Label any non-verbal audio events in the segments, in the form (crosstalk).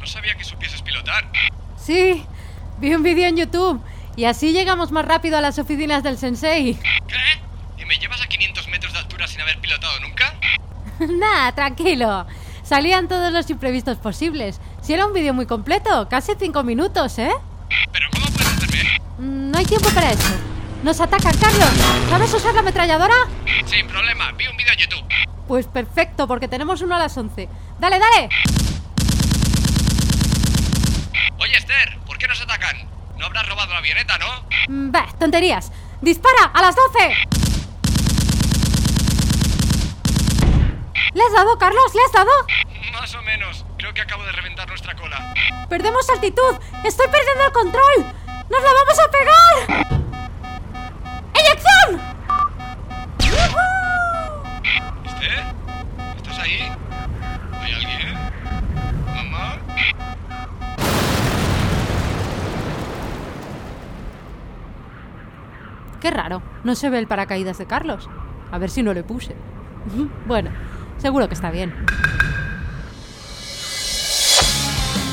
No sabía que supieses pilotar. Sí, vi un vídeo en YouTube y así llegamos más rápido a las oficinas del Sensei. ¿Qué? ¿Y me llevas a 500 metros de altura sin haber pilotado nunca? (laughs) Nah, tranquilo. Salían todos los imprevistos posibles. Si era un vídeo muy completo, casi cinco minutos, ¿eh? ¿Pero cómo puedes hacerme? Mm, No hay tiempo para eso. Nos atacan, Carlos. ¿Sabes usar la ametralladora? Sin problema, vi un vídeo en YouTube. Pues perfecto, porque tenemos uno a las 11. Dale, dale. Oye, Esther, ¿por qué nos atacan? No habrás robado la avioneta, ¿no? Mm, Bah, tonterías. ¡Dispara! ¡A las 12! ¿Le has dado, Carlos? ¿Le has dado? Más o menos. Creo que acabo de reventar nuestra cola. ¡Perdemos altitud! ¡Estoy perdiendo el control! ¡Nos la vamos a pegar! ¡Eyección! ¿Esther? ¿Estás ahí? ¿Hay alguien? ¿Mamá? Qué raro, no se ve el paracaídas de Carlos. A ver si no le puse. (laughs) Bueno, seguro que está bien.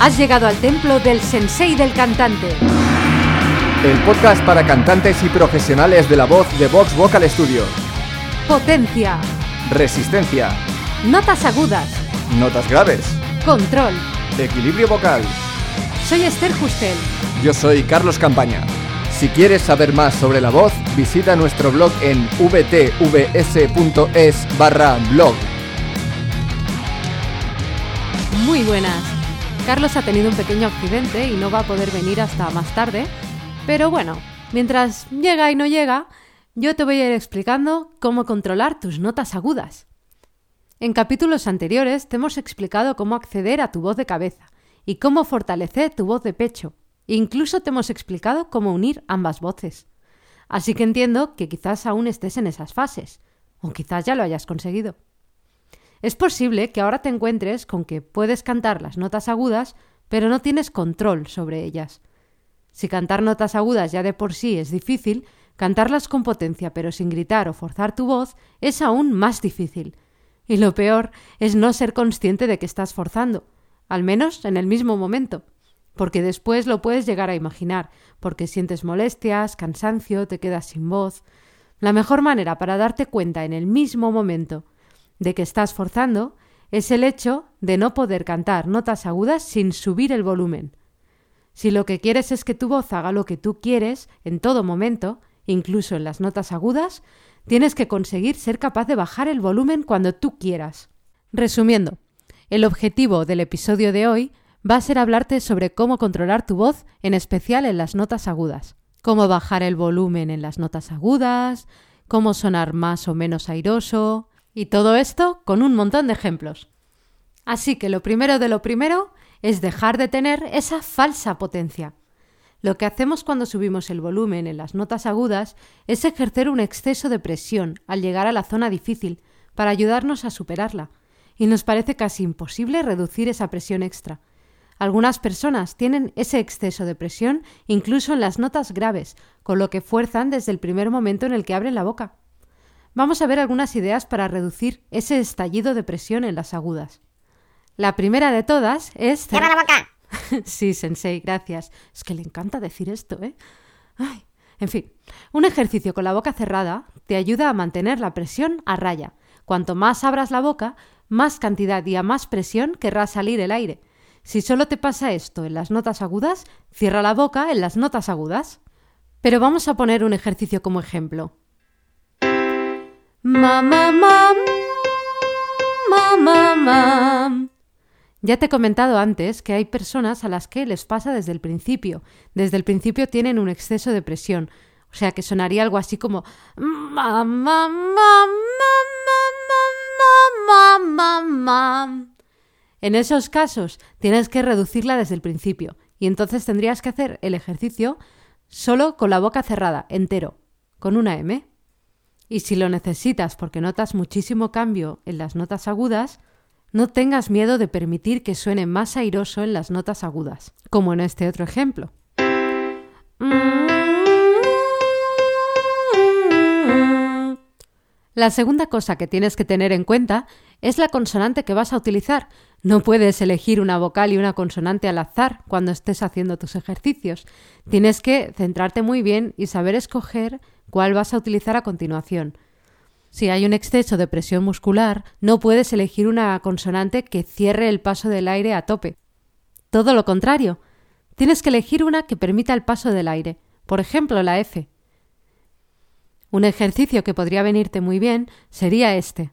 Has llegado al templo del sensei del cantante. El podcast para cantantes y profesionales de la voz de Vox Vocal Studio. Potencia, Resistencia, notas agudas, notas graves, control. equilibrio vocal. Soy Esther Justel. Yo soy Carlos Campaña. Si quieres saber más sobre la voz, visita nuestro blog en vtvs.es barra blog. Muy buenas. Carlos ha tenido un pequeño accidente y no va a poder venir hasta más tarde. Pero bueno, mientras llega y no llega, yo te voy a ir explicando cómo controlar tus notas agudas. En capítulos anteriores te hemos explicado cómo acceder a tu voz de cabeza y cómo fortalecer tu voz de pecho. Incluso te hemos explicado cómo unir ambas voces. Así que entiendo que quizás aún estés en esas fases, o quizás ya lo hayas conseguido. Es posible que ahora te encuentres con que puedes cantar las notas agudas, pero no tienes control sobre ellas. Si cantar notas agudas ya de por sí es difícil, cantarlas con potencia pero sin gritar o forzar tu voz es aún más difícil. Y lo peor es no ser consciente de que estás forzando, al menos en el mismo momento, porque después lo puedes llegar a imaginar, porque sientes molestias, cansancio, te quedas sin voz. La mejor manera para darte cuenta en el mismo momento de que estás forzando es el hecho de no poder cantar notas agudas sin subir el volumen. Si lo que quieres es que tu voz haga lo que tú quieres en todo momento, incluso en las notas agudas, tienes que conseguir ser capaz de bajar el volumen cuando tú quieras. Resumiendo, el objetivo del episodio de hoy va a ser hablarte sobre cómo controlar tu voz, en especial en las notas agudas. Cómo bajar el volumen en las notas agudas, cómo sonar más o menos airoso, y todo esto con un montón de ejemplos. Así que lo primero de lo primero es dejar de tener esa falsa potencia. Lo que hacemos cuando subimos el volumen en las notas agudas es ejercer un exceso de presión al llegar a la zona difícil para ayudarnos a superarla, y nos parece casi imposible reducir esa presión extra. Algunas personas tienen ese exceso de presión incluso en las notas graves, con lo que fuerzan desde el primer momento en el que abren la boca. Vamos a ver algunas ideas para reducir ese estallido de presión en las agudas. La primera de todas es... ¡Cierra la boca! (laughs) sí, Sensei, gracias. Es que le encanta decir esto, ¿eh? Ay. En fin, un ejercicio con la boca cerrada te ayuda a mantener la presión a raya. Cuanto más abras la boca, más cantidad y a más presión querrá salir el aire. Si solo te pasa esto en las notas agudas, cierra la boca en las notas agudas. Pero vamos a poner un ejercicio como ejemplo. Mamá, mam, mamá, mam. Ya te he comentado antes que hay personas a las que les pasa desde el principio. Desde el principio tienen un exceso de presión. O sea que sonaría algo así como mamá, mamá. En esos casos tienes que reducirla desde el principio y entonces tendrías que hacer el ejercicio solo con la boca cerrada, entero, con una M. Y si lo necesitas porque notas muchísimo cambio en las notas agudas, no tengas miedo de permitir que suene más airoso en las notas agudas, como en este otro ejemplo. La segunda cosa que tienes que tener en cuenta es la consonante que vas a utilizar. No puedes elegir una vocal y una consonante al azar cuando estés haciendo tus ejercicios. Tienes que centrarte muy bien y saber escoger cuál vas a utilizar a continuación. Si hay un exceso de presión muscular, no puedes elegir una consonante que cierre el paso del aire a tope. Todo lo contrario, tienes que elegir una que permita el paso del aire, por ejemplo la F. Un ejercicio que podría venirte muy bien sería este.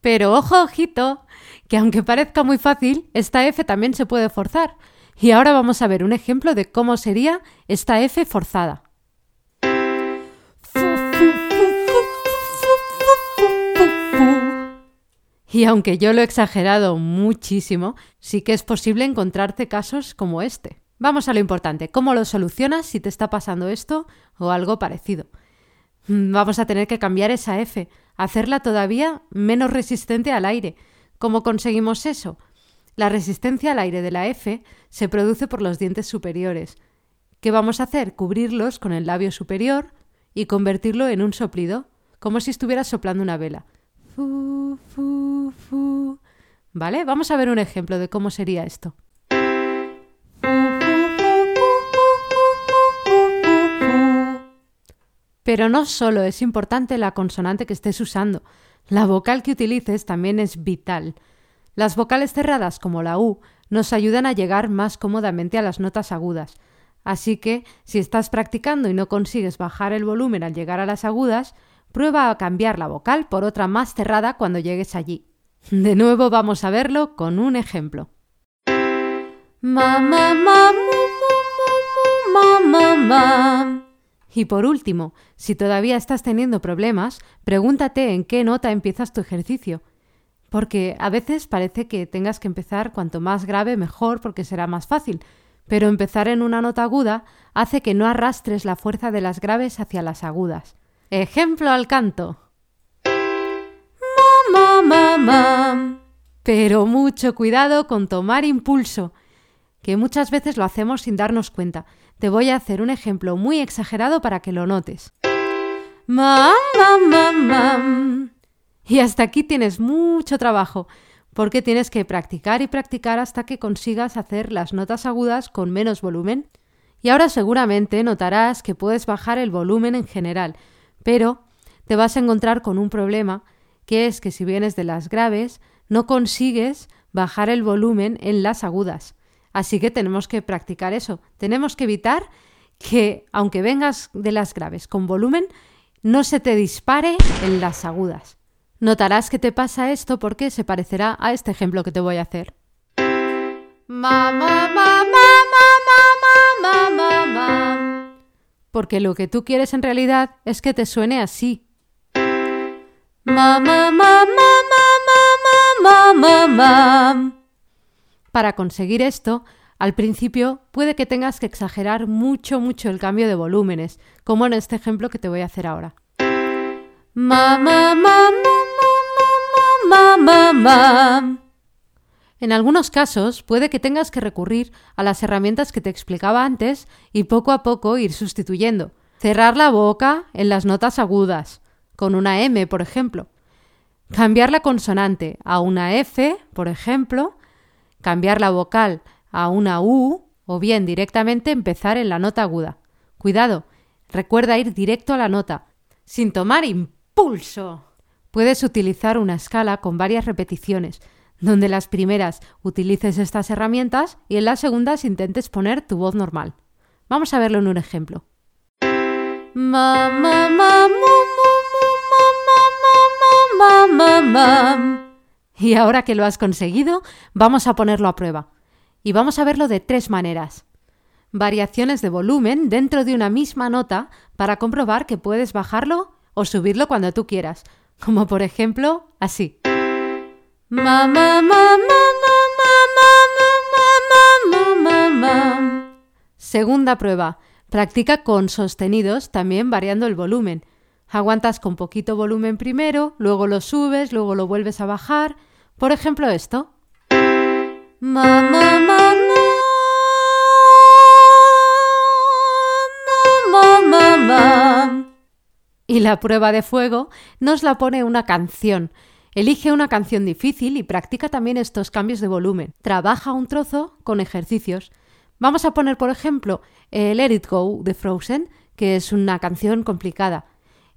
Pero ojo, ojito, que aunque parezca muy fácil, esta F también se puede forzar. Y ahora vamos a ver un ejemplo de cómo sería esta F forzada. Y aunque yo lo he exagerado muchísimo, sí que es posible encontrarte casos como este. Vamos a lo importante, ¿cómo lo solucionas si te está pasando esto o algo parecido? Mm, vamos a tener que cambiar esa F, hacerla todavía menos resistente al aire. ¿Cómo conseguimos eso? La resistencia al aire de la F se produce por los dientes superiores. ¿Qué vamos a hacer? Cubrirlos con el labio superior y convertirlo en un soplido, como si estuvieras soplando una vela. ¿Vale? Vamos a ver un ejemplo de cómo sería esto. Pero no solo es importante la consonante que estés usando, la vocal que utilices también es vital. Las vocales cerradas, como la U, nos ayudan a llegar más cómodamente a las notas agudas. Así que, si estás practicando y no consigues bajar el volumen al llegar a las agudas, prueba a cambiar la vocal por otra más cerrada cuando llegues allí. De nuevo vamos a verlo con un ejemplo. Y por último, si todavía estás teniendo problemas, pregúntate en qué nota empiezas tu ejercicio porque a veces parece que tengas que empezar cuanto más grave mejor porque será más fácil, pero empezar en una nota aguda hace que no arrastres la fuerza de las graves hacia las agudas. Ejemplo al canto. Pero mucho cuidado con tomar impulso, que muchas veces lo hacemos sin darnos cuenta. Te voy a hacer un ejemplo muy exagerado para que lo notes. Y hasta aquí tienes mucho trabajo, porque tienes que practicar y practicar hasta que consigas hacer las notas agudas con menos volumen. Y ahora seguramente notarás que puedes bajar el volumen en general, pero te vas a encontrar con un problema, que es que si vienes de las graves, no consigues bajar el volumen en las agudas. Así que tenemos que practicar eso. Tenemos que evitar que, aunque vengas de las graves con volumen, no se te dispare en las agudas. Notarás que te pasa esto porque se parecerá a este ejemplo que te voy a hacer. Porque lo que tú quieres en realidad es que te suene así. Para conseguir esto, al principio puede que tengas que exagerar mucho, mucho el cambio de volúmenes, como en este ejemplo que te voy a hacer ahora. En algunos casos puede que tengas que recurrir a las herramientas que te explicaba antes y poco a poco ir sustituyendo. Cerrar la boca en las notas agudas, con una M, por ejemplo. Cambiar la consonante a una F, por ejemplo. Cambiar la vocal a una U o bien directamente empezar en la nota aguda. Cuidado, recuerda ir directo a la nota, sin tomar impulso. Puedes utilizar una escala con varias repeticiones, donde las primeras utilices estas herramientas y en las segundas intentes poner tu voz normal. Vamos a verlo en un ejemplo. Y ahora que lo has conseguido, vamos a ponerlo a prueba. Y vamos a verlo de tres maneras. Variaciones de volumen dentro de una misma nota para comprobar que puedes bajarlo o subirlo cuando tú quieras, como por ejemplo así. Mamá, mamá, mamá, mamá, mamá, Segunda prueba. Practica con sostenidos, también variando el volumen. Aguantas con poquito volumen primero, luego lo subes, luego lo vuelves a bajar. Por ejemplo, esto. Mamá, mamá, mamá, mamá. Y la prueba de fuego nos la pone una canción. Elige una canción difícil y practica también estos cambios de volumen. Trabaja un trozo con ejercicios. Vamos a poner, por ejemplo, el Let It Go de Frozen, que es una canción complicada.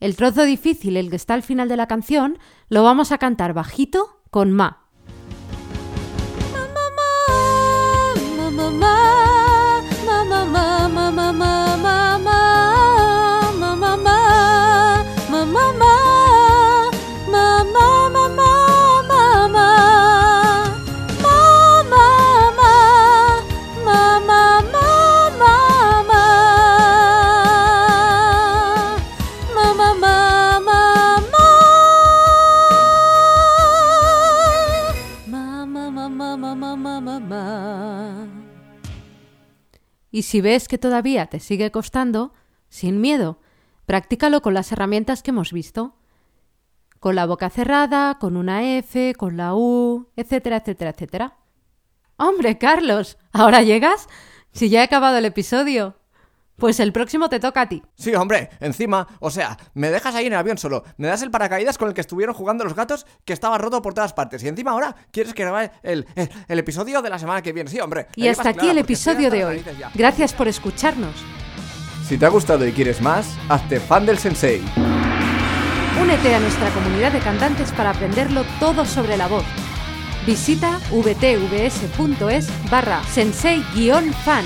El trozo difícil, el que está al final de la canción, lo vamos a cantar bajito con ma. Y si ves que todavía te sigue costando, sin miedo, practícalo con las herramientas que hemos visto. Con la boca cerrada, con una F, con la U, etcétera, etcétera, etcétera. Hombre, Carlos, ¿ahora llegas? Si ya he acabado el episodio. Pues el próximo te toca a ti. Sí, hombre, encima, o sea, me dejas ahí en el avión solo, me das el paracaídas con el que estuvieron jugando los gatos que estaba roto por todas partes y encima ahora quieres que grabe el, el, episodio de la semana que viene. Sí, hombre. Y hasta aquí el episodio de hoy. Gracias por escucharnos. Si te ha gustado y quieres más, hazte fan del sensei. Únete a nuestra comunidad de cantantes para aprenderlo todo sobre la voz. Visita vtvs.es barra sensei-fan